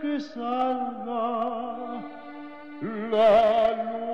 que salva la luz.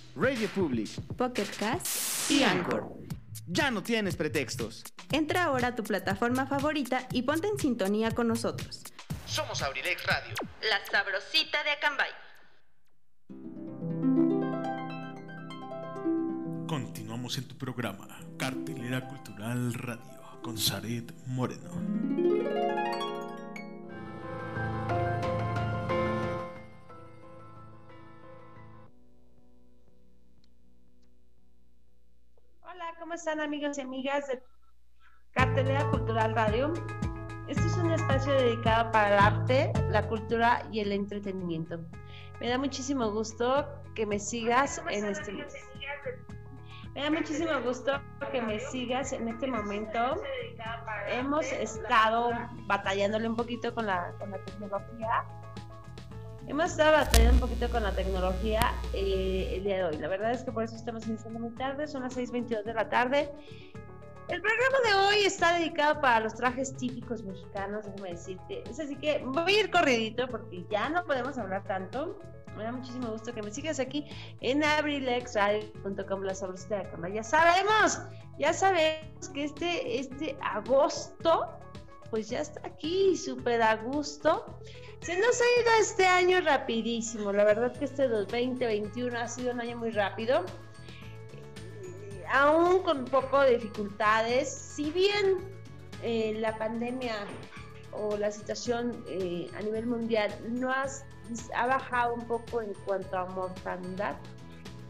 Radio Public, Pocket Cast y Anchor. Ya no tienes pretextos. Entra ahora a tu plataforma favorita y ponte en sintonía con nosotros. Somos Abrilex Radio. La sabrosita de Acambay. Continuamos en tu programa, Cartelera Cultural Radio, con Saret Moreno. Hola, ¿cómo están amigos y amigas de Cartelera Cultural Radio? Este es un espacio dedicado para el arte, la cultura y el entretenimiento. Me da muchísimo gusto que me sigas en este me da muchísimo gusto que me sigas en este momento. Hemos estado batallándole un poquito con la, con la tecnología. Hemos estado batallando un poquito con la tecnología eh, el día de hoy. La verdad es que por eso estamos iniciando muy tarde, son las 6.22 de la tarde. El programa de hoy está dedicado para los trajes típicos mexicanos, déjame decirte. Es así que voy a ir corridito porque ya no podemos hablar tanto. Me da muchísimo gusto que me sigas aquí en abrilexradio.com, la sabrosita de la cama. Ya sabemos, ya sabemos que este, este agosto, pues ya está aquí, súper a gusto. Se nos ha ido este año rapidísimo. La verdad que este 2021 ha sido un año muy rápido. Aún con un poco de dificultades, si bien eh, la pandemia o la situación eh, a nivel mundial no has ha bajado un poco en cuanto a mortalidad,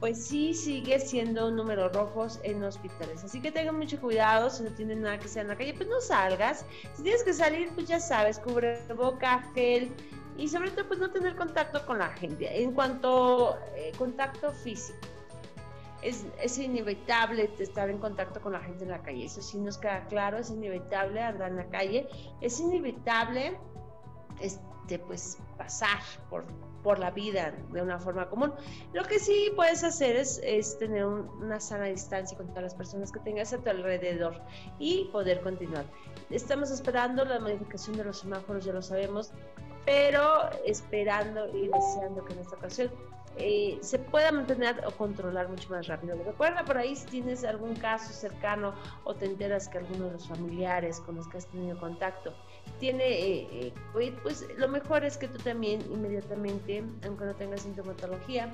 pues sí sigue siendo números rojos en hospitales. Así que tengan mucho cuidado, si no tienen nada que hacer en la calle, pues no salgas. Si tienes que salir, pues ya sabes, cubre boca, gel y sobre todo pues no tener contacto con la gente. En cuanto eh, contacto físico, es, es, inevitable estar en contacto con la gente en la calle. Eso sí nos queda claro, es inevitable andar en la calle, es inevitable este, pues pasar por, por la vida de una forma común. Lo que sí puedes hacer es, es tener una sana distancia con todas las personas que tengas a tu alrededor y poder continuar. Estamos esperando la modificación de los semáforos, ya lo sabemos, pero esperando y deseando que en esta ocasión eh, se pueda mantener o controlar mucho más rápido. Recuerda por ahí si tienes algún caso cercano o te enteras que alguno de los familiares con los que has tenido contacto tiene eh, eh, pues lo mejor es que tú también inmediatamente, aunque no tengas sintomatología,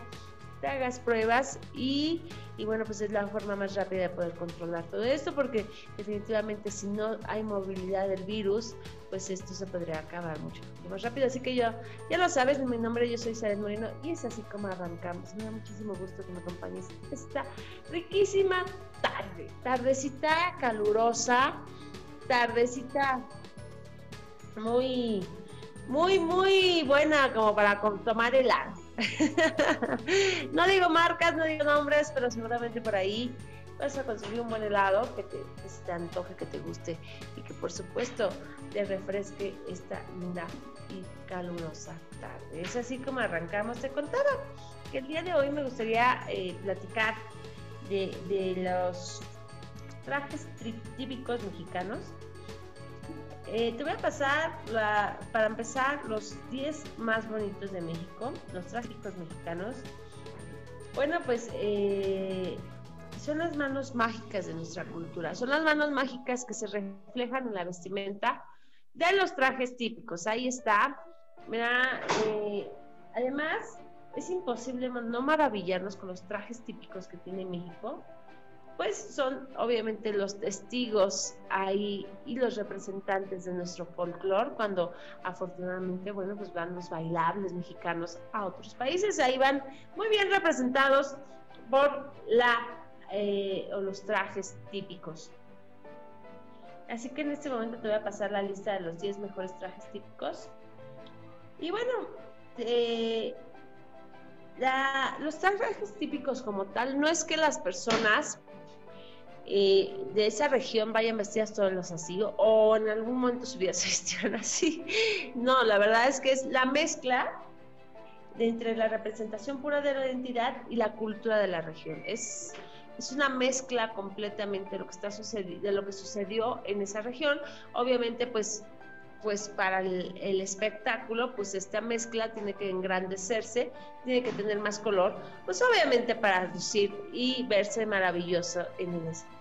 te hagas pruebas y, y, bueno, pues es la forma más rápida de poder controlar todo esto porque definitivamente si no hay movilidad del virus, pues esto se podría acabar mucho más rápido. Así que yo, ya lo sabes, mi nombre yo soy Sara Moreno y es así como arrancamos. Me da muchísimo gusto que me acompañes esta riquísima tarde, tardecita calurosa, tardecita muy, muy, muy buena como para tomar helado. no digo marcas, no digo nombres, pero seguramente por ahí vas a conseguir un buen helado que te, te antoje, que te guste y que por supuesto te refresque esta linda y calurosa tarde. Es así como arrancamos. Te contaba que el día de hoy me gustaría eh, platicar de, de los trajes típicos mexicanos eh, te voy a pasar, para empezar, los 10 más bonitos de México, los trágicos mexicanos. Bueno, pues eh, son las manos mágicas de nuestra cultura, son las manos mágicas que se reflejan en la vestimenta de los trajes típicos. Ahí está. Mira, eh, además, es imposible no maravillarnos con los trajes típicos que tiene México pues son obviamente los testigos ahí y los representantes de nuestro folclore cuando afortunadamente, bueno, pues van los bailables mexicanos a otros países, ahí van muy bien representados por la eh, o los trajes típicos. Así que en este momento te voy a pasar la lista de los 10 mejores trajes típicos. Y bueno, los trajes típicos como tal, no es que las personas eh, de esa región vayan vestidas todos los así o en algún momento su vida se así. No, la verdad es que es la mezcla entre la representación pura de la identidad y la cultura de la región. Es, es una mezcla completamente de lo que está de lo que sucedió en esa región. Obviamente, pues pues para el, espectáculo, pues esta mezcla tiene que engrandecerse, tiene que tener más color, pues obviamente para lucir y verse maravilloso en el escenario.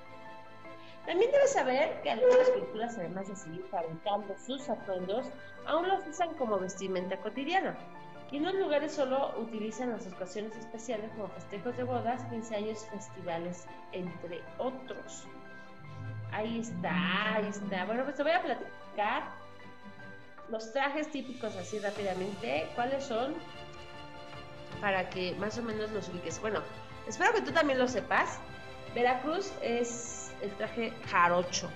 También debes saber que algunas culturas, además de seguir fabricando sus atuendos, aún los usan como vestimenta cotidiana. Y en los lugares solo utilizan las ocasiones especiales como festejos de bodas, 15 años, festivales, entre otros. Ahí está, ahí está. Bueno, pues te voy a platicar los trajes típicos así rápidamente. ¿Cuáles son? Para que más o menos los ubiques. Bueno, espero que tú también lo sepas. Veracruz es el traje jarocho.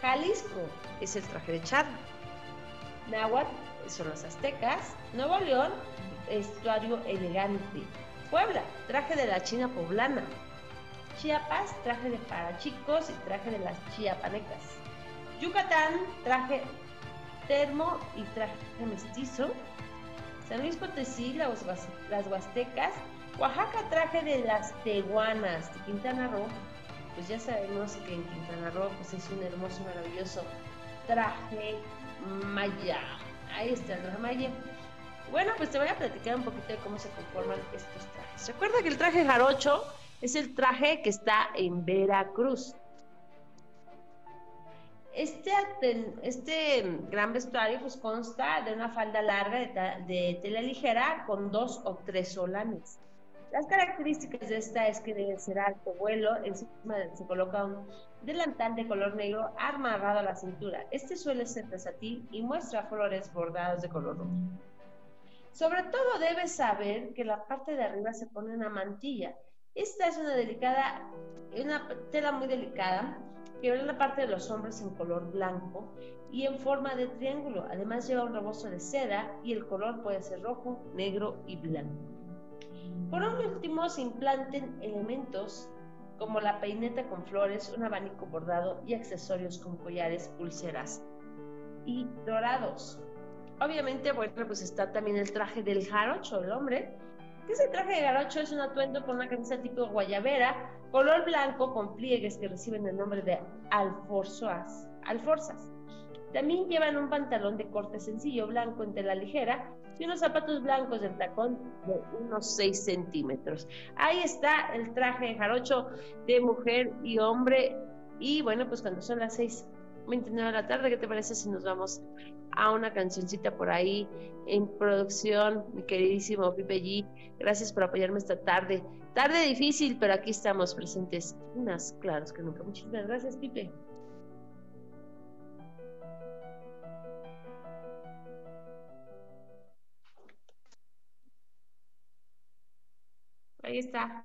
Jalisco es el traje de charro. Nahuatl son los aztecas. Nuevo León, estuario elegante. Puebla, traje de la China poblana. Chiapas, traje de parachicos y traje de las chiapanecas. Yucatán, traje termo y traje mestizo. San Luis Potosí, las, las huastecas. Oaxaca, traje de las tehuanas. De Quintana Roo, pues ya sabemos que en Quintana Roo pues es un hermoso, maravilloso traje maya. Ahí está el traje Bueno, pues te voy a platicar un poquito de cómo se conforman estos trajes. Recuerda que el traje jarocho es el traje que está en Veracruz. Este, este gran vestuario pues consta de una falda larga de, tela ligera con dos o tres solanes. Las características de esta es que debe ser alto vuelo, encima se coloca un delantal de color negro amarrado a la cintura. Este suele ser versátil y muestra flores bordados de color rojo. Sobre todo debes saber que la parte de arriba se pone una mantilla. Esta es una delicada, una tela muy delicada que ve la parte de los hombros en color blanco y en forma de triángulo. Además lleva un rebozo de seda y el color puede ser rojo, negro y blanco. Por último, se implanten elementos como la peineta con flores, un abanico bordado y accesorios con collares, pulseras y dorados. Obviamente, bueno, pues está también el traje del jarocho, el hombre. Ese traje de jarocho es un atuendo con una camisa tipo guayabera, color blanco con pliegues que reciben el nombre de alforzas. alforzas. También llevan un pantalón de corte sencillo blanco en tela ligera y unos zapatos blancos de tacón de unos 6 centímetros. Ahí está el traje de jarocho de mujer y hombre. Y bueno, pues cuando son las 6.29 de la tarde, ¿qué te parece si nos vamos a una cancioncita por ahí en producción, mi queridísimo Pipe G? Gracias por apoyarme esta tarde. Tarde difícil, pero aquí estamos presentes, más claros que nunca. Muchísimas gracias, Pipe. Ahí está.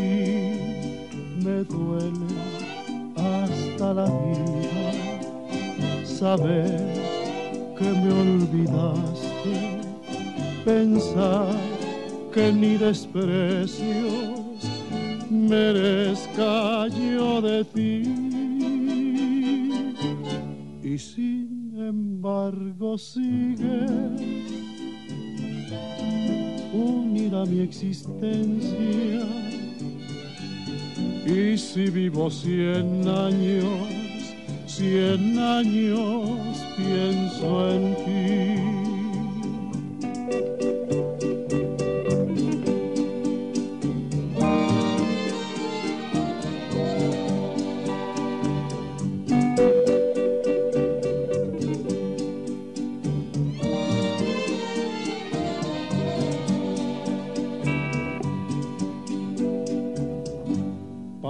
Duele hasta la vida saber que me olvidaste, pensar que ni desprecios merezca yo de ti. Y sin embargo sigue unida mi existencia. Y si vivo cien años, cien años pienso en ti.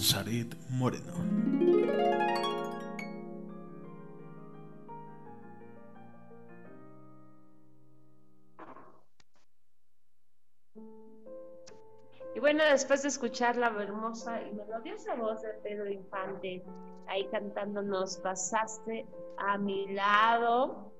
Sarit Moreno. Y bueno, después de escuchar la hermosa y melodiosa voz de Pedro Infante, ahí cantándonos, pasaste a mi lado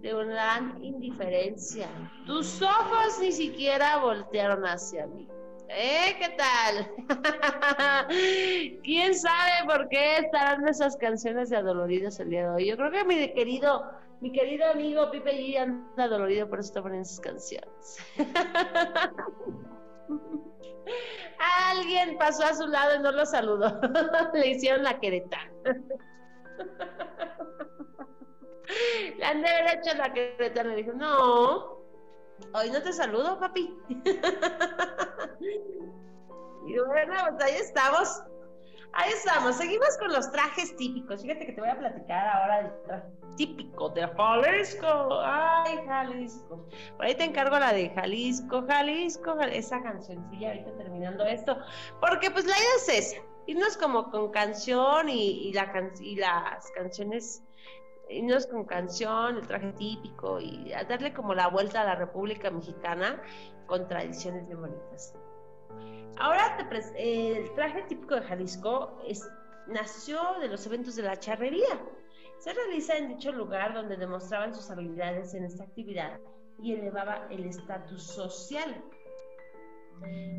de una gran indiferencia. Tus ojos ni siquiera voltearon hacia mí. ¿Eh? ¿Qué tal? ¿Quién sabe por qué estarán esas canciones de adoloridos el día de hoy? Yo creo que mi querido, mi querido amigo Pipe G anda adolorido, por eso poniendo esas canciones. Alguien pasó a su lado y no lo saludó. Le hicieron la quereta. Le han de haber hecho la quereta. Le dijo, no, Hoy no te saludo, papi. Y bueno, pues ahí estamos. Ahí estamos. Seguimos con los trajes típicos. Fíjate que te voy a platicar ahora del traje típico de Jalisco. Ay, Jalisco. Por ahí te encargo la de Jalisco, Jalisco, esa cancioncilla ahorita terminando esto. Porque pues la idea es esa. Irnos como con canción y, la y las canciones himnos con canción, el traje típico y a darle como la vuelta a la República Mexicana con tradiciones bien bonitas. Ahora el traje típico de Jalisco es, nació de los eventos de la charrería. Se realiza en dicho lugar donde demostraban sus habilidades en esta actividad y elevaba el estatus social.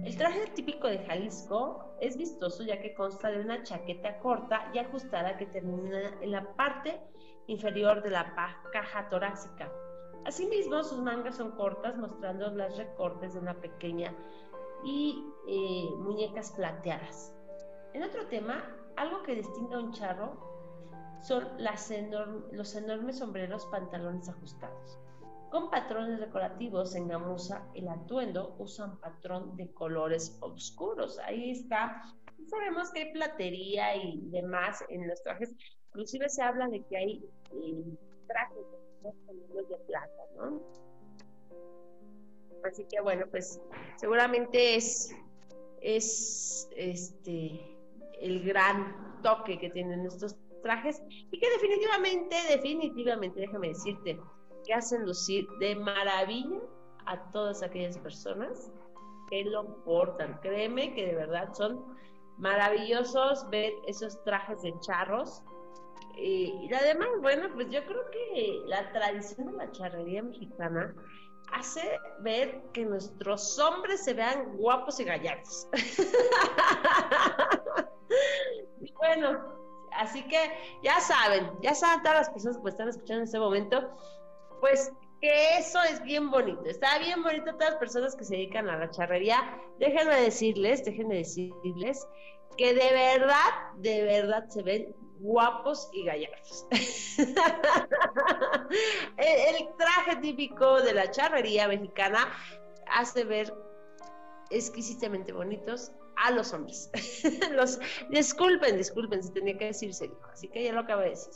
El traje típico de Jalisco es vistoso ya que consta de una chaqueta corta y ajustada que termina en la parte inferior de la caja torácica. Asimismo, sus mangas son cortas, mostrando los recortes de una pequeña y eh, muñecas plateadas. En otro tema, algo que distingue a un charro son los enormes sombreros pantalones ajustados. Con patrones decorativos en gamuza, el atuendo usa un patrón de colores oscuros. Ahí está. Sabemos que hay platería y demás en los trajes, Inclusive se habla de que hay eh, trajes de plata, ¿no? Así que bueno, pues seguramente es, es este el gran toque que tienen estos trajes y que definitivamente, definitivamente, déjame decirte, que hacen lucir de maravilla a todas aquellas personas que lo portan. Créeme que de verdad son maravillosos ver esos trajes de charros. y además, bueno, pues yo creo que la tradición de la charrería mexicana hace ver que nuestros hombres se vean guapos y gallardos. y bueno, así que ya saben, ya saben todas las personas que están escuchando en este momento, pues que eso es bien bonito. Está bien bonito todas las personas que se dedican a la charrería. Déjenme decirles, déjenme decirles que de verdad, de verdad se ven guapos y gallardos. el, traje típico de la charrería mexicana hace ver exquisitamente bonitos a los hombres. los, disculpen, disculpen, si tenía que decirse, así que ya lo acabo de decir.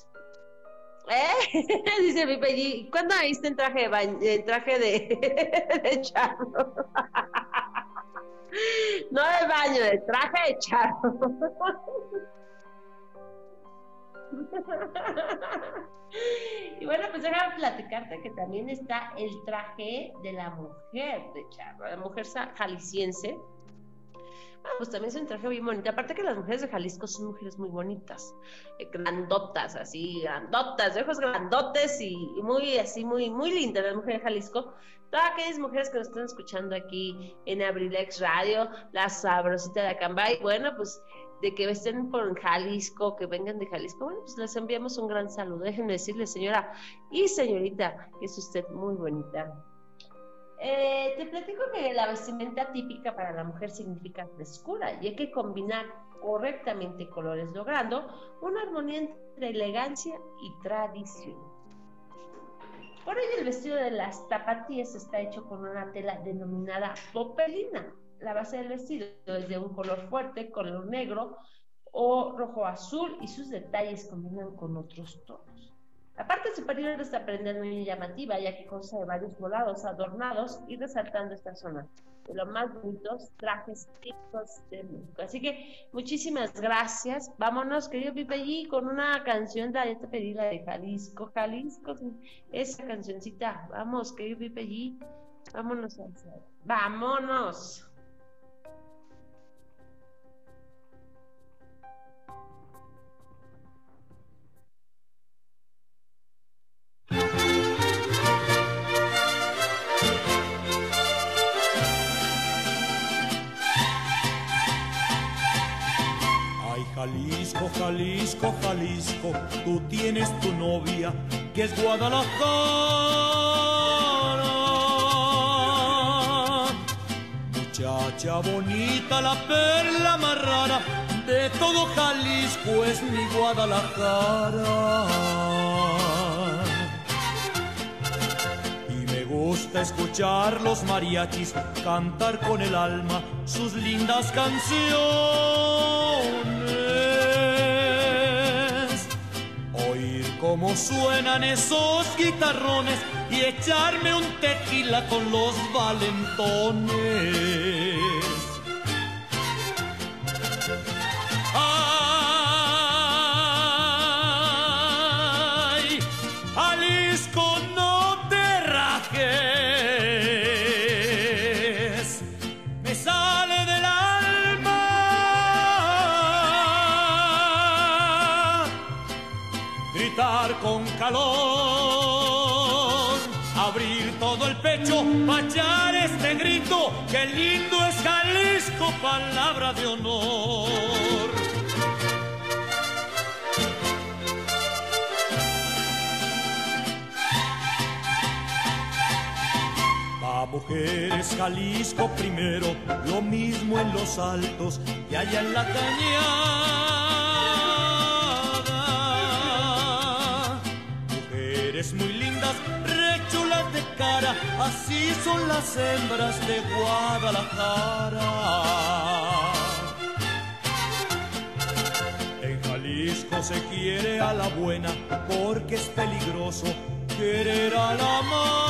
¿Eh? Dice Pipe, ¿y cuándo viste en traje de baño, en traje de charro? no de baño, de traje de charro. y bueno, pues déjame platicarte que también está el traje de la mujer de charro, la mujer jalisciense Ah, pues también es un traje bien bonito. Aparte que las mujeres de Jalisco son mujeres muy bonitas, eh, grandotas, así, grandotas, de ojos grandotes y, muy, así, muy, muy lindas las mujeres de Jalisco. Todas aquellas mujeres que nos están escuchando aquí en Abrilex Radio, la sabrosita de Acambay, bueno, pues de que estén por Jalisco, que vengan de Jalisco, bueno, pues les enviamos un gran saludo. Déjenme decirle, señora y señorita, que es usted muy bonita. Eh, te platico que la vestimenta típica para la mujer significa frescura y hay que combinar correctamente colores, logrando una armonía entre elegancia y tradición. Por ello, el vestido de las tapatías está hecho con una tela denominada popelina. La base del vestido es de un color fuerte, color negro o rojo azul y sus detalles combinan con otros tonos. La parte superior de esta prenda es muy llamativa, ya que consta de varios volados adornados y resaltando esta zona de los más bonitos trajes típicos de México. Así que muchísimas gracias. Vámonos, querido Pipe G, con una canción, de, ya te pedí la de Jalisco, Jalisco, esa cancioncita. Vamos, querido Pipe G, vámonos. Vámonos. Tienes tu novia que es Guadalajara. Muchacha bonita, la perla más rara de todo Jalisco es mi Guadalajara. Y me gusta escuchar los mariachis cantar con el alma sus lindas canciones. Cómo suenan esos guitarrones y echarme un tequila con los valentones. Abrir todo el pecho, echar este grito, que lindo es Jalisco, palabra de honor. Va mujeres Jalisco primero, lo mismo en los altos y allá en la cañada. Rechulas de cara, así son las hembras de Guadalajara. En Jalisco se quiere a la buena porque es peligroso querer a la mala.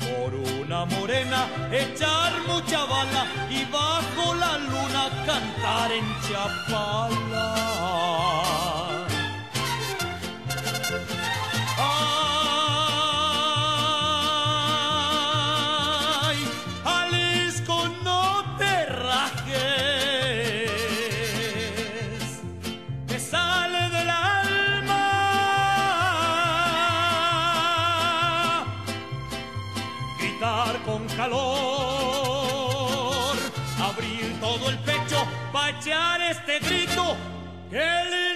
Por una morena echar mucha bala y bajo la luna cantar en Chapala. Grito.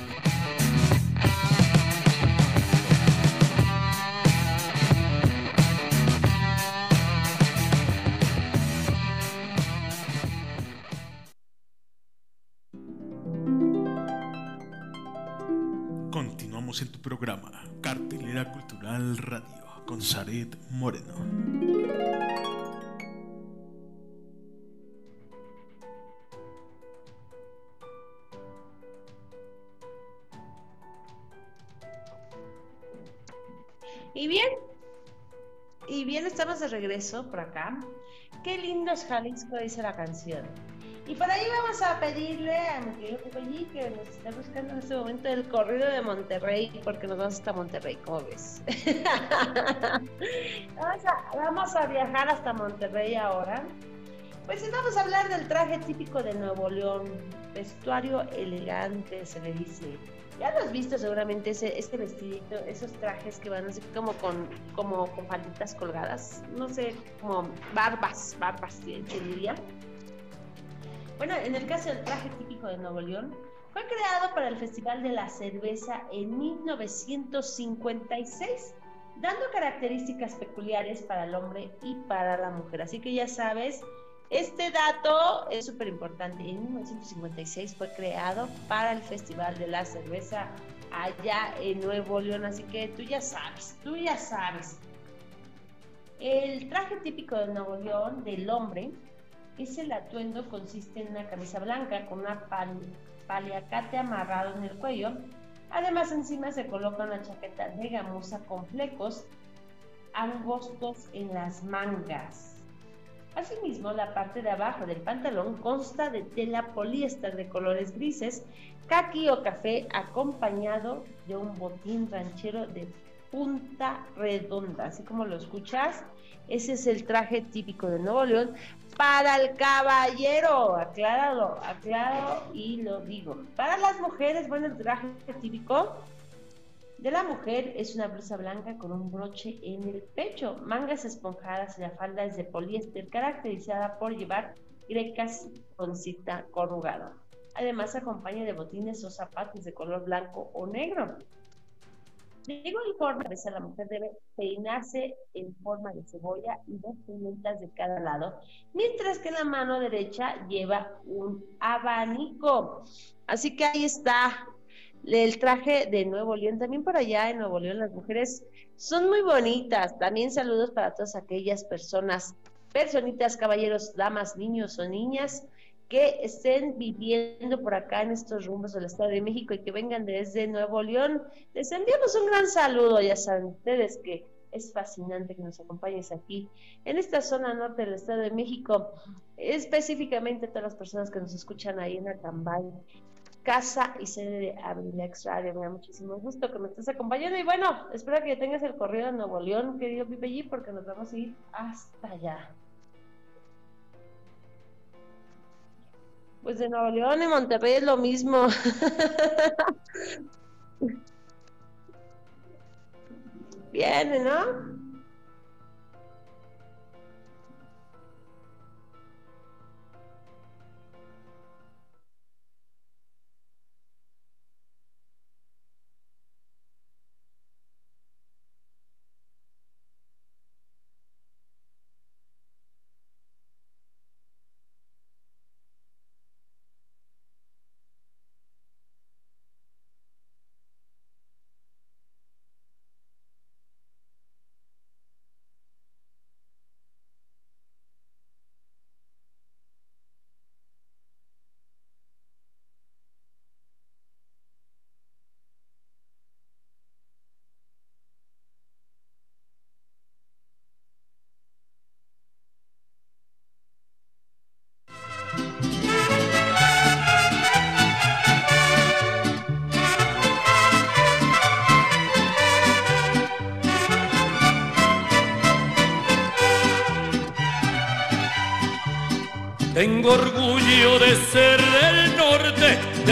Moreno. Y bien, y bien, estamos de regreso por acá. Qué lindo es Jalisco, dice la canción. Y por ahí vamos a pedirle a mi querido que nos está buscando en este momento el corrido de Monterrey, porque nos vamos hasta Monterrey, ¿cómo ves? vamos, a, viajar hasta Monterrey ahora. Pues vamos a hablar del traje típico de Nuevo León, vestuario elegante, se le dice. Ya lo has visto seguramente ese, este vestidito, esos trajes que van así como con, como con falditas colgadas, no sé, como barbas, barbas, se diría. Bueno, en el caso del traje típico de Nuevo León, fue creado para el Festival de la Cerveza en 1956, dando características peculiares para el hombre y para la mujer. Así que ya sabes, este dato es súper importante. En 1956 fue creado para el Festival de la Cerveza allá en Nuevo León. Así que tú ya sabes, tú ya sabes. El traje típico de Nuevo León del hombre ese atuendo consiste en una camisa blanca con una paliacate amarrado en el cuello. Además, encima se coloca una chaqueta de gamuza con flecos angostos en las mangas. Asimismo, la parte de abajo del pantalón consta de tela poliéster de colores grises, caqui o café, acompañado de un botín ranchero de punta redonda. Así como lo escuchas, ese es el traje típico de Nuevo León para el caballero, acláralo, aclaro y lo digo. Para las mujeres, bueno, el traje típico de la mujer es una blusa blanca con un broche en el pecho, mangas esponjadas y la falda es de poliéster, caracterizada por llevar grecas con cita corrugada. Además, acompaña de botines o zapatos de color blanco o negro. De igual forma, a la mujer debe peinarse en forma de cebolla y dos pimientas de cada lado, mientras que la mano derecha lleva un abanico. Así que ahí está el traje de Nuevo León. También por allá en Nuevo León las mujeres son muy bonitas. También saludos para todas aquellas personas, personitas, caballeros, damas, niños o niñas que estén viviendo por acá en estos rumbos del Estado de México y que vengan desde Nuevo León. Les enviamos un gran saludo, ya saben ustedes que es fascinante que nos acompañes aquí en esta zona norte del Estado de México, específicamente todas las personas que nos escuchan ahí en Acambay, casa y sede de Abrilex Radio. Me da muchísimo gusto que me estés acompañando y bueno, espero que tengas el corrido de Nuevo León, querido Pipe G, porque nos vamos a ir hasta allá. Pues de Nuevo León y Monterrey es lo mismo. Viene, ¿no?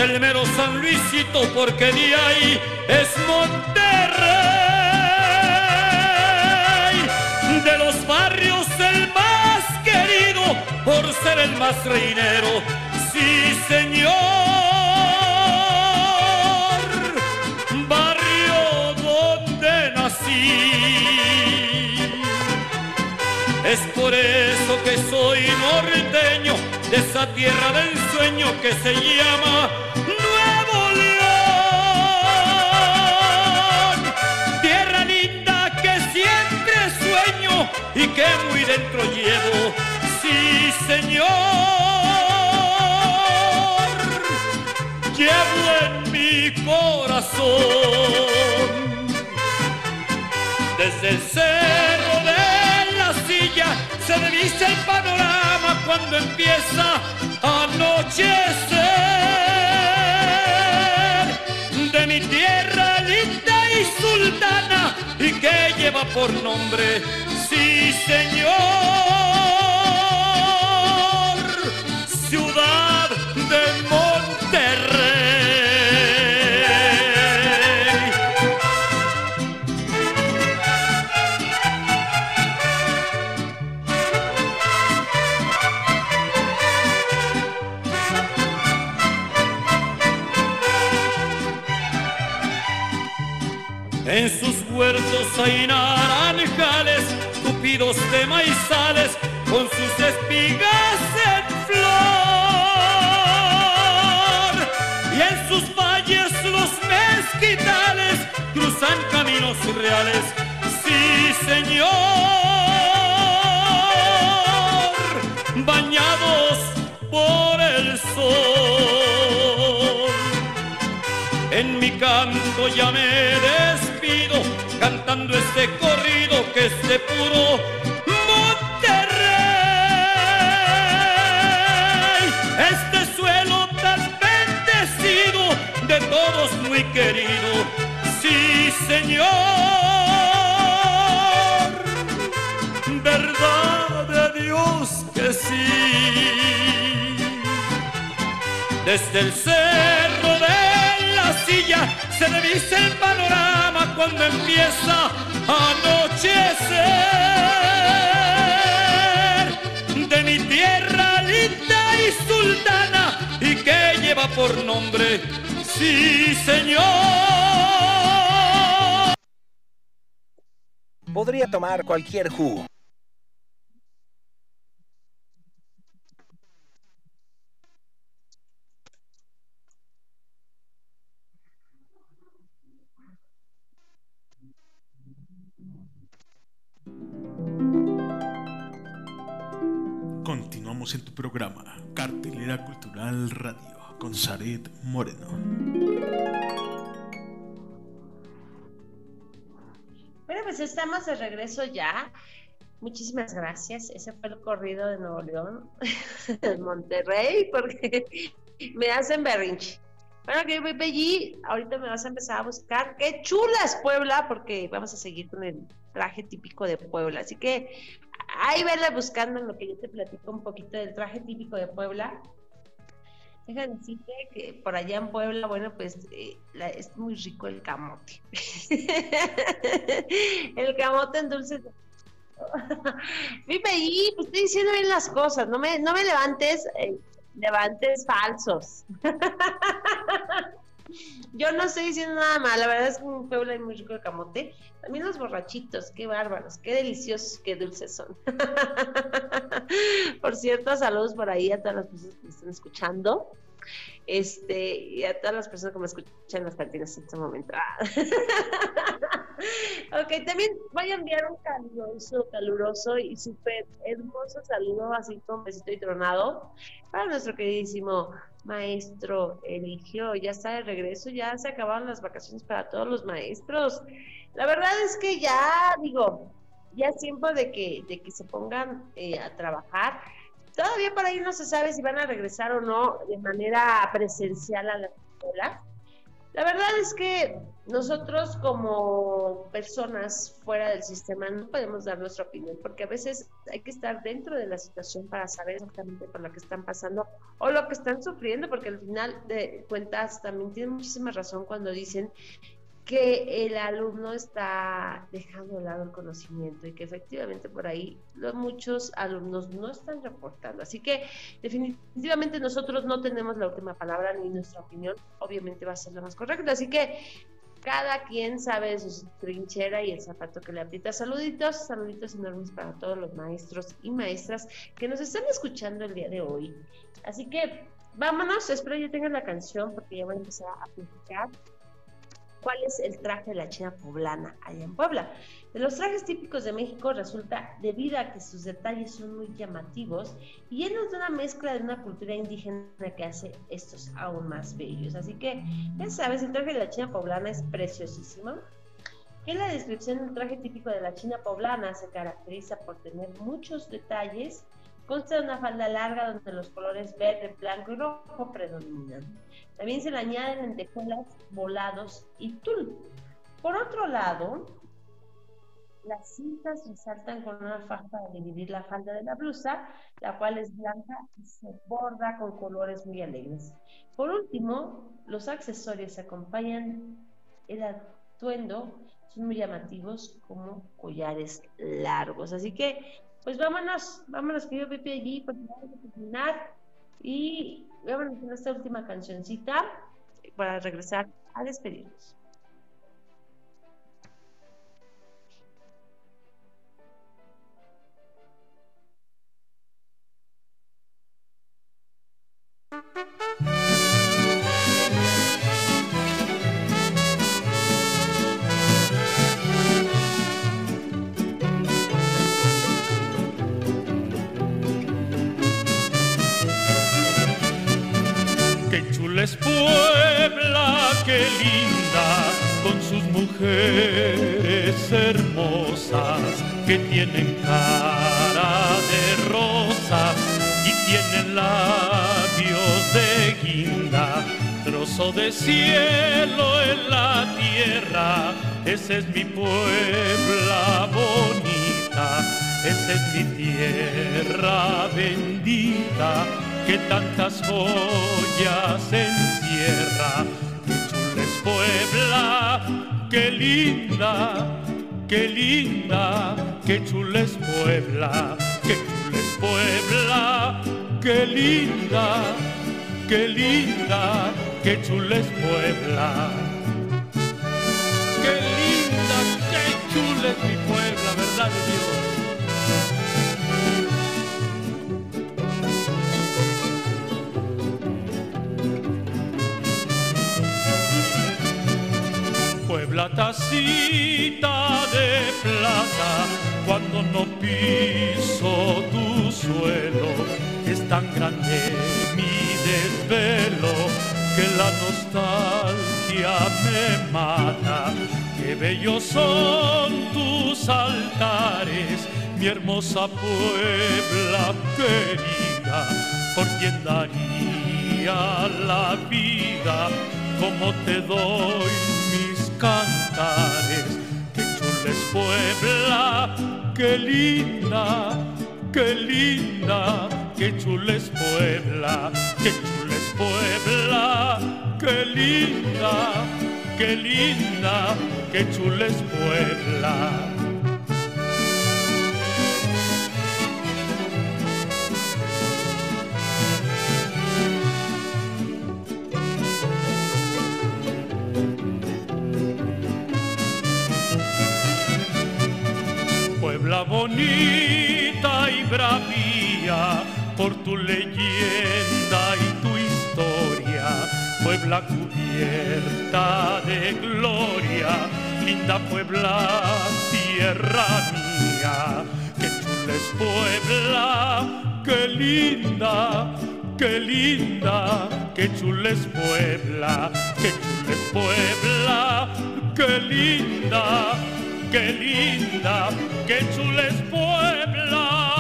Del mero San Luisito, porque de ahí es Monterrey. De los barrios el más querido, por ser el más reinero, sí señor. Barrio donde nací. Es por eso que soy norteño de esa tierra del sueño que se llama y que muy dentro llevo. Sí, señor. Llevo en mi corazón. Desde el cerro de se divisa el panorama cuando empieza a anochecer de mi tierra linda y sultana y que lleva por nombre, señor, ciudad de En sus huertos hay caminos reales, sí señor, bañados por el sol. En mi canto ya me des cantando este corrido que es de puro Monterrey. Este suelo tan bendecido, de todos muy querido, señor. Verdad de Dios que sí. Desde el cerro de la silla se divisa el panorama cuando empieza a anochecer de mi tierra linda y sultana y que lleva por nombre, sí señor. Podría tomar cualquier jugo en tu programa Cartelera Cultural Radio con Saret Moreno. Pues estamos de regreso ya. Muchísimas gracias. Ese fue el corrido de Nuevo León, Monterrey, porque me hacen berrinche. Bueno, que voy allí, ahorita me vas a empezar a buscar. ¡Qué chulas Puebla! Porque vamos a seguir con el traje típico de Puebla. Así que ahí vele buscando en lo que yo te platico un poquito del traje típico de Puebla. Déjame decirte que por allá en Puebla, bueno, pues eh, es muy rico el camote. el camote en dulces. Vive ahí, pues estoy diciendo bien las cosas, no me, no me levantes, eh, levantes falsos. Yo no estoy diciendo nada mal, la verdad es que en Puebla hay muy rico el camote. También los borrachitos, qué bárbaros, qué deliciosos, qué dulces son. por cierto, saludos por ahí a todas las personas que me están escuchando. Este, y a todas las personas que me escuchan en las cantinas en este momento. ok, también voy a enviar un caluroso, caluroso y súper hermoso saludo, así con besito y tronado, para nuestro queridísimo maestro Eligio. Ya está de regreso, ya se acabaron las vacaciones para todos los maestros. La verdad es que ya, digo, ya es tiempo de que, de que se pongan eh, a trabajar. Todavía por ahí no se sabe si van a regresar o no de manera presencial a la escuela. La verdad es que nosotros como personas fuera del sistema no podemos dar nuestra opinión porque a veces hay que estar dentro de la situación para saber exactamente por lo que están pasando o lo que están sufriendo porque al final de cuentas también tienen muchísima razón cuando dicen que el alumno está dejando de lado el conocimiento y que efectivamente por ahí los, muchos alumnos no están reportando. Así que definitivamente nosotros no tenemos la última palabra ni nuestra opinión, obviamente va a ser lo más correcto. Así que cada quien sabe de su trinchera y el zapato que le aprieta. Saluditos, saluditos enormes para todos los maestros y maestras que nos están escuchando el día de hoy. Así que vámonos, espero ya tengan la canción porque ya voy a empezar a platicar cuál es el traje de la China poblana allá en Puebla. De los trajes típicos de México resulta, debido a que sus detalles son muy llamativos y llenos de una mezcla de una cultura indígena que hace estos aún más bellos. Así que, ya sabes, el traje de la China poblana es preciosísimo. En la descripción del traje típico de la China poblana se caracteriza por tener muchos detalles Consta de una falda larga donde los colores verde, blanco y rojo predominan. También se le añaden lentejuelas, volados y tul. Por otro lado, las cintas resaltan con una faja para dividir la falda de la blusa, la cual es blanca y se borda con colores muy alegres. Por último, los accesorios acompañan el atuendo, son muy llamativos como collares largos. Así que pues vámonos, vámonos que yo Pepe allí porque vamos a terminar y vámonos con esta última cancioncita para regresar a despedirnos. Hermosas que tienen cara de rosa y tienen labios de guinda, trozo de cielo en la tierra, esa es mi Puebla bonita, esa es mi tierra bendita que tantas joyas encierra. Qué linda, qué linda, qué chula es Puebla, qué chula es Puebla, qué linda, qué linda, qué chula es Puebla. La tacita de plata cuando no piso tu suelo. Es tan grande mi desvelo que la nostalgia me mata. Qué bellos son tus altares, mi hermosa Puebla querida, por quien daría la vida como te doy cantares. Qué chula es Puebla, qué linda, qué linda, qué chula es Puebla, qué chula es Puebla, qué linda, qué linda, qué chula es Puebla. Bonita y bravía, por tu leyenda y tu historia, Puebla cubierta de gloria, linda Puebla, tierra mía, que chula es Puebla, qué linda, qué linda, qué chula es Puebla, qué chula es Puebla, qué linda qué linda, qué chula es Puebla.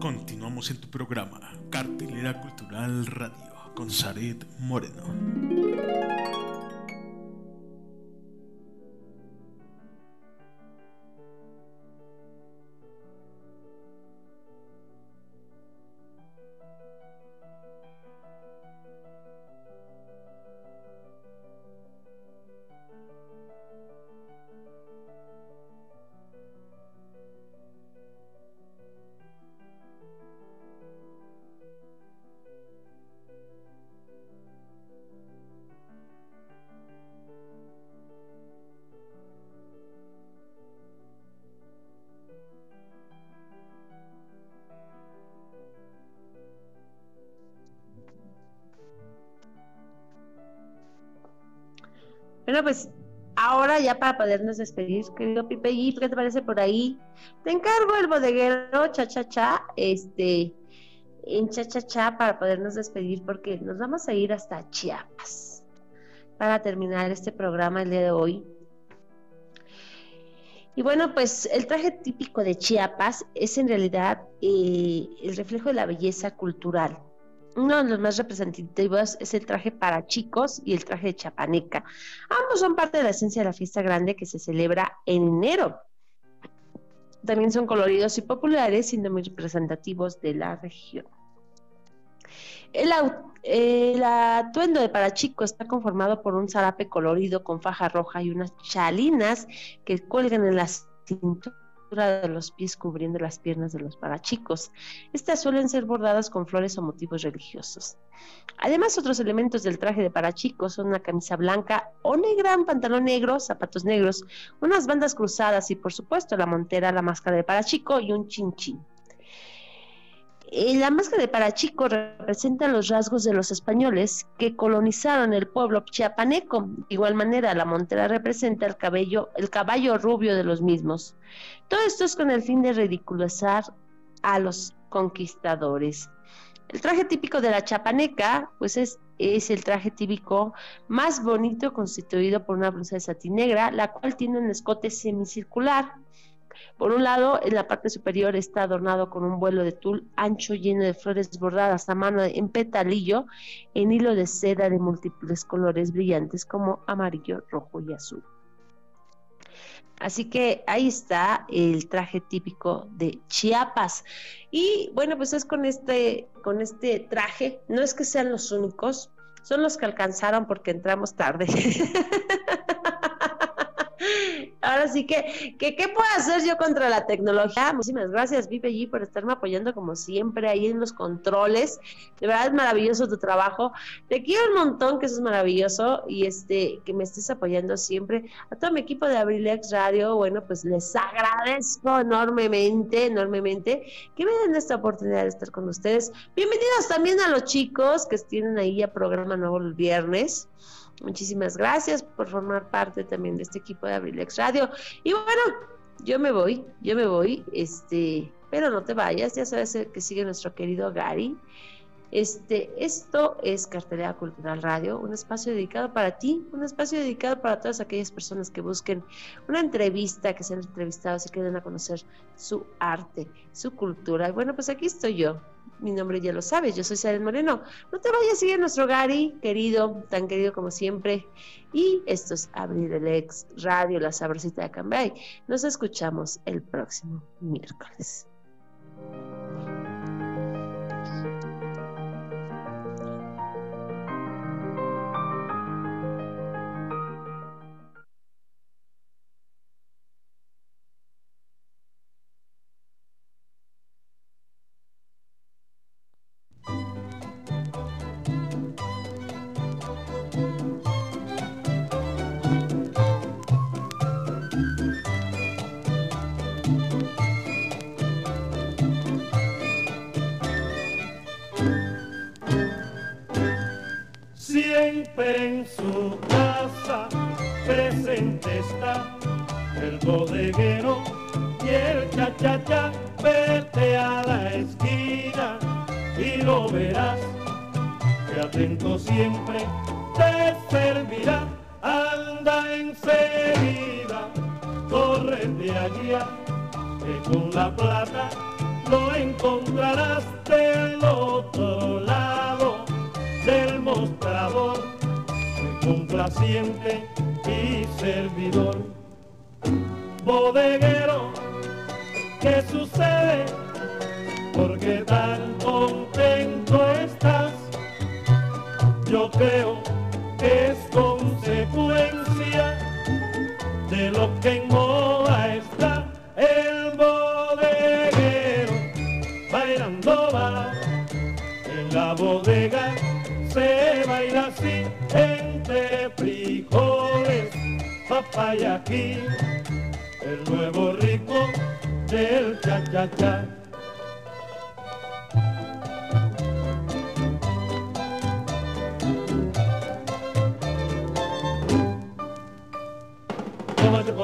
Continuamos en tu programa, Cartelera Cultural Radio, con Saret Moreno. Pues ahora ya para podernos despedir, querido Pipe ¿qué te parece por ahí? Te encargo el bodeguero cha cha cha, este, en cha cha cha para podernos despedir porque nos vamos a ir hasta Chiapas para terminar este programa el día de hoy. Y bueno, pues el traje típico de Chiapas es en realidad eh, el reflejo de la belleza cultural uno de los más representativos es el traje para chicos y el traje de chapaneca. Ambos son parte de la esencia de la fiesta grande que se celebra en enero. También son coloridos y populares, siendo muy representativos de la región. El, atuendo de para chicos está conformado por un zarape colorido con faja roja y unas chalinas que cuelgan en la cintura de los pies cubriendo las piernas de los parachicos. Estas suelen ser bordadas con flores o motivos religiosos. Además, otros elementos del traje de parachicos son una camisa blanca o negra, un pantalón negro, zapatos negros, unas bandas cruzadas y, por supuesto, la montera, la máscara de parachico y un chinchín. Eh, la máscara de Parachico representa los rasgos de los españoles que colonizaron el pueblo chiapaneco. De igual manera, la montera representa el, cabello, el caballo rubio de los mismos. Todo esto es con el fin de ridiculizar a los conquistadores. El traje típico de la chapaneca, pues es, es el traje típico más bonito constituido por una blusa de satín negra, la cual tiene un escote semicircular por un lado, en la parte superior está adornado con un vuelo de tul ancho lleno de flores bordadas a mano en petalillo en hilo de seda de múltiples colores brillantes como amarillo, rojo y azul. Así que ahí está el traje típico de Chiapas. Y bueno, pues es con este, con este traje, no es que sean los únicos, son los que alcanzaron porque entramos tarde. Ahora sí que, ¿qué puedo hacer yo contra la tecnología? Muchísimas gracias, Vive G, por estarme apoyando como siempre ahí en los controles. De verdad es maravilloso tu trabajo. Te quiero un montón, que eso es maravilloso, y este, que me estés apoyando siempre. A todo mi equipo de Abrilex Radio, bueno, pues les agradezco enormemente, enormemente que me den esta oportunidad de estar con ustedes. Bienvenidos también a los chicos que tienen ahí a programa nuevo el viernes. Muchísimas gracias por formar parte también de este equipo de Abrilex Radio. Y bueno, yo me voy, yo me voy, este, pero no te vayas, ya sabes que sigue nuestro querido Gary. Este, esto es Cartelera Cultural Radio, un espacio dedicado para ti, un espacio dedicado para todas aquellas personas que busquen una entrevista, que sean entrevistados y que den a conocer su arte, su cultura. Y bueno, pues aquí estoy yo, mi nombre ya lo sabes, yo soy Saren Moreno. No te vayas a seguir nuestro Gary, querido, tan querido como siempre. Y esto es Abrir el Ex Radio, la sabrosita de Cambay. Nos escuchamos el próximo miércoles.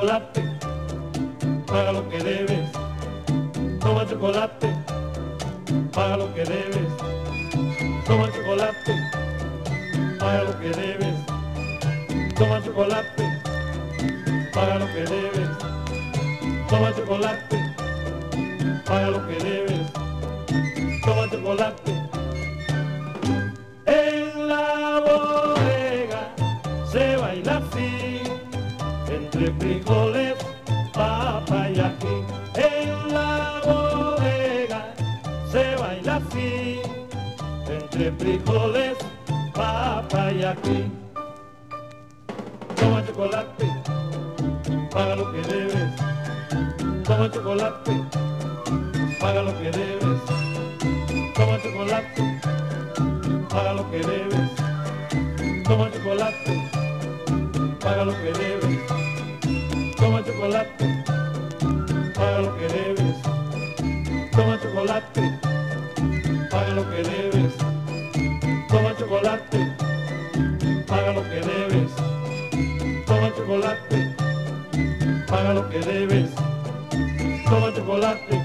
Chocolate, paga lo que debes. Toma chocolate, paga lo que debes. Toma chocolate, paga lo que debes. Toma chocolate, paga lo que debes. Toma chocolate, paga lo que debes. Toma chocolate. Aquí. Toma chocolate, paga lo que debes. Toma chocolate, paga lo que debes. Toma chocolate, paga lo que debes. Toma chocolate, paga lo que debes. Toma chocolate, chocolate, paga lo que debes. Toma chocolate.